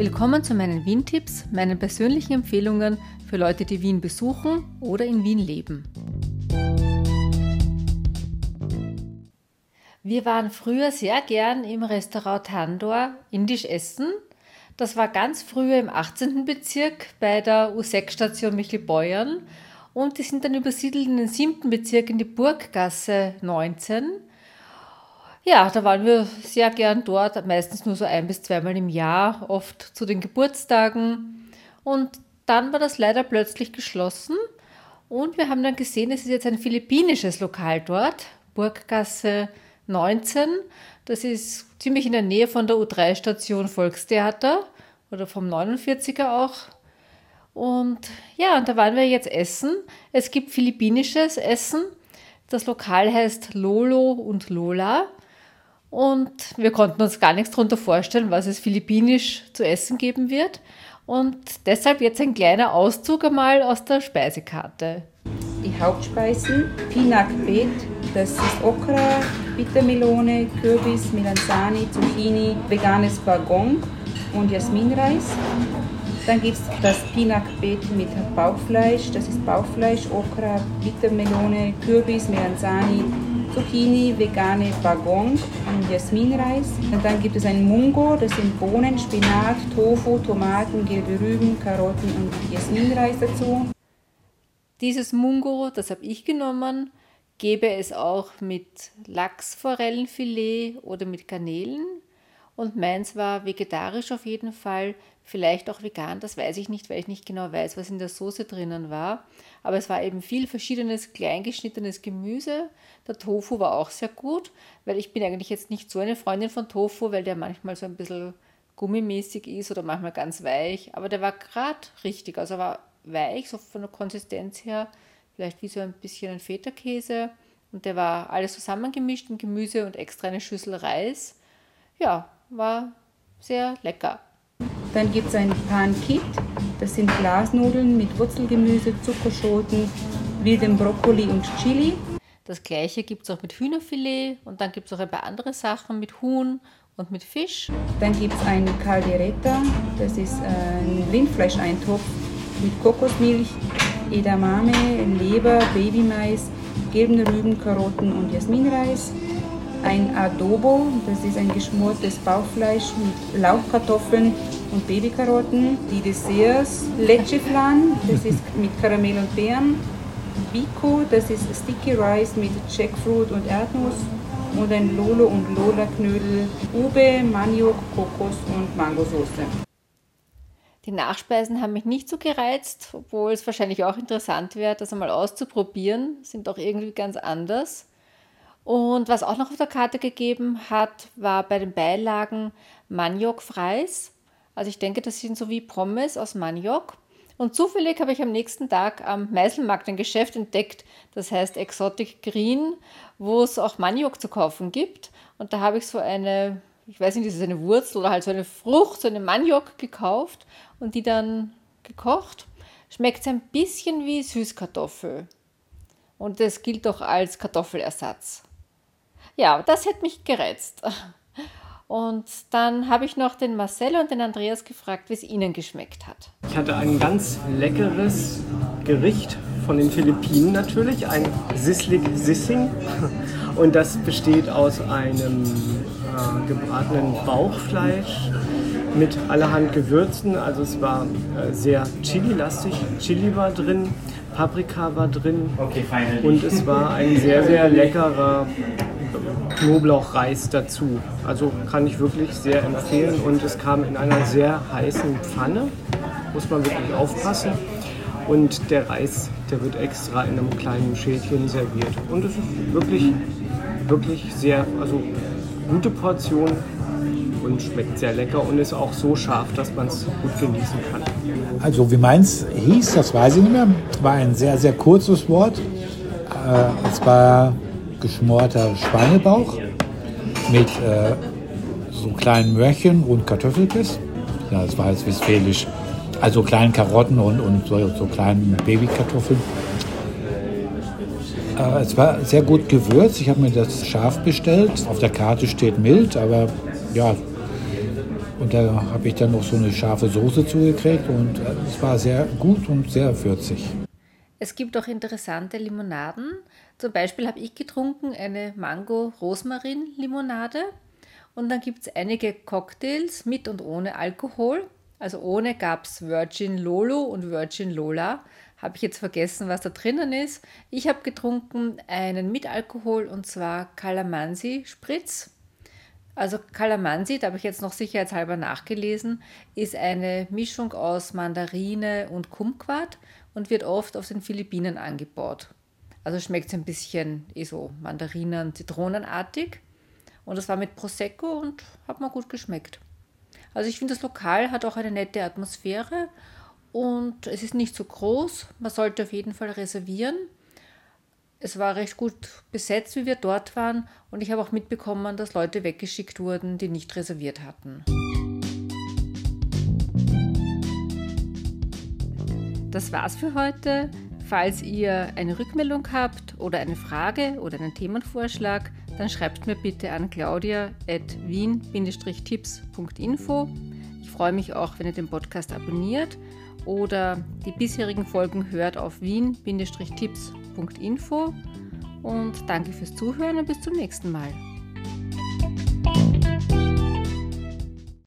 Willkommen zu meinen Wien-Tipps, meinen persönlichen Empfehlungen für Leute, die Wien besuchen oder in Wien leben. Wir waren früher sehr gern im Restaurant Tandor indisch essen. Das war ganz früher im 18. Bezirk bei der U6-Station Michelbeuern und die sind dann übersiedelt in den 7. Bezirk in die Burggasse 19. Ja, da waren wir sehr gern dort, meistens nur so ein bis zweimal im Jahr, oft zu den Geburtstagen. Und dann war das leider plötzlich geschlossen und wir haben dann gesehen, es ist jetzt ein philippinisches Lokal dort, Burggasse 19. Das ist ziemlich in der Nähe von der U3-Station Volkstheater oder vom 49er auch. Und ja, und da waren wir jetzt essen. Es gibt philippinisches Essen. Das Lokal heißt Lolo und Lola. Und wir konnten uns gar nichts darunter vorstellen, was es philippinisch zu essen geben wird. Und deshalb jetzt ein kleiner Auszug einmal aus der Speisekarte. Die Hauptspeisen, Pinak Bet, das ist Okra, Bittermelone, Kürbis, Melanzani, Zucchini, veganes Bagong und Jasminreis. Dann gibt es das Pinak Bet mit Bauchfleisch, das ist Bauchfleisch, Okra, Bittermelone, Kürbis, Melanzani, Zucchini, vegane Bagong und Jasminreis. Und dann gibt es ein Mungo, das sind Bohnen, Spinat, Tofu, Tomaten, gelbe Rüben, Karotten und Jasminreis dazu. Dieses Mungo, das habe ich genommen, gebe es auch mit Lachsforellenfilet oder mit Garnelen. Und meins war vegetarisch auf jeden Fall, vielleicht auch vegan, das weiß ich nicht, weil ich nicht genau weiß, was in der Soße drinnen war. Aber es war eben viel verschiedenes kleingeschnittenes Gemüse. Der Tofu war auch sehr gut, weil ich bin eigentlich jetzt nicht so eine Freundin von Tofu, weil der manchmal so ein bisschen gummimäßig ist oder manchmal ganz weich. Aber der war gerade richtig, also war weich, so von der Konsistenz her, vielleicht wie so ein bisschen ein Feta-Käse. Und der war alles zusammengemischt in Gemüse und extra eine Schüssel Reis. Ja, war sehr lecker. Dann gibt es ein Pan Kit, das sind Glasnudeln mit Wurzelgemüse, Zuckerschoten, wildem Brokkoli und Chili. Das gleiche gibt es auch mit Hühnerfilet und dann gibt es auch ein paar andere Sachen mit Huhn und mit Fisch. Dann gibt es ein Caldereta, das ist ein Rindfleischeintopf mit Kokosmilch, Edamame, Leber, Babymais, gelben Rüben, Karotten und Jasminreis ein Adobo, das ist ein geschmortes Bauchfleisch mit Lauchkartoffeln und Babykarotten. Die Desserts, Leche Flan, das ist mit Karamell und Beeren. Biko, das ist Sticky Rice mit Jackfruit und Erdnuss. Und ein Lolo und Lola Knödel, Ube, Maniok, Kokos und Mangosauce. Die Nachspeisen haben mich nicht so gereizt, obwohl es wahrscheinlich auch interessant wäre, das einmal auszuprobieren. Sind auch irgendwie ganz anders. Und was auch noch auf der Karte gegeben hat, war bei den Beilagen Maniokfreis. Also ich denke, das sind so wie Pommes aus Maniok. Und zufällig habe ich am nächsten Tag am Meiselmarkt ein Geschäft entdeckt, das heißt Exotic Green, wo es auch Maniok zu kaufen gibt. Und da habe ich so eine, ich weiß nicht, ist es eine Wurzel oder halt so eine Frucht, so eine Maniok gekauft und die dann gekocht. Schmeckt es ein bisschen wie Süßkartoffel. Und das gilt auch als Kartoffelersatz ja, das hätte mich gereizt. Und dann habe ich noch den Marcel und den Andreas gefragt, wie es ihnen geschmeckt hat. Ich hatte ein ganz leckeres Gericht von den Philippinen natürlich, ein Sislik Sissing. Und das besteht aus einem äh, gebratenen Bauchfleisch mit allerhand Gewürzen. Also es war äh, sehr chili-lastig. Chili war drin, Paprika war drin und es war ein sehr, sehr leckerer Knoblauchreis dazu. Also kann ich wirklich sehr empfehlen und es kam in einer sehr heißen Pfanne, muss man wirklich aufpassen. Und der Reis, der wird extra in einem kleinen Schälchen serviert. Und es ist wirklich, wirklich sehr, also gute Portion und schmeckt sehr lecker und ist auch so scharf, dass man es gut genießen kann. Also wie meins hieß, das weiß ich nicht mehr, war ein sehr, sehr kurzes Wort. Äh, es war geschmorter Schweinebauch mit äh, so kleinen Möhrchen und Kartoffelbiss. Ja, das war jetzt westfälisch. Also kleinen Karotten und, und so, so kleinen Babykartoffeln. Äh, es war sehr gut gewürzt. Ich habe mir das scharf bestellt. Auf der Karte steht mild, aber ja, Und da habe ich dann noch so eine scharfe Soße zugekriegt und äh, es war sehr gut und sehr würzig. Es gibt auch interessante Limonaden. Zum Beispiel habe ich getrunken eine Mango-Rosmarin-Limonade. Und dann gibt es einige Cocktails mit und ohne Alkohol. Also ohne gab es Virgin Lolo und Virgin Lola. Habe ich jetzt vergessen, was da drinnen ist. Ich habe getrunken einen mit Alkohol und zwar Calamansi Spritz. Also Calamansi, da habe ich jetzt noch sicherheitshalber nachgelesen, ist eine Mischung aus Mandarine und Kumquat und wird oft auf den Philippinen angebaut. Also schmeckt es ein bisschen eh so Mandarinen, Zitronenartig. Und das war mit Prosecco und hat mir gut geschmeckt. Also ich finde, das Lokal hat auch eine nette Atmosphäre und es ist nicht so groß. Man sollte auf jeden Fall reservieren. Es war recht gut besetzt, wie wir dort waren und ich habe auch mitbekommen, dass Leute weggeschickt wurden, die nicht reserviert hatten. Das war's für heute. Falls ihr eine Rückmeldung habt oder eine Frage oder einen Themenvorschlag, dann schreibt mir bitte an claudia.wien-tipps.info. Ich freue mich auch, wenn ihr den Podcast abonniert oder die bisherigen Folgen hört auf wien-tipps.info. Und danke fürs Zuhören und bis zum nächsten Mal.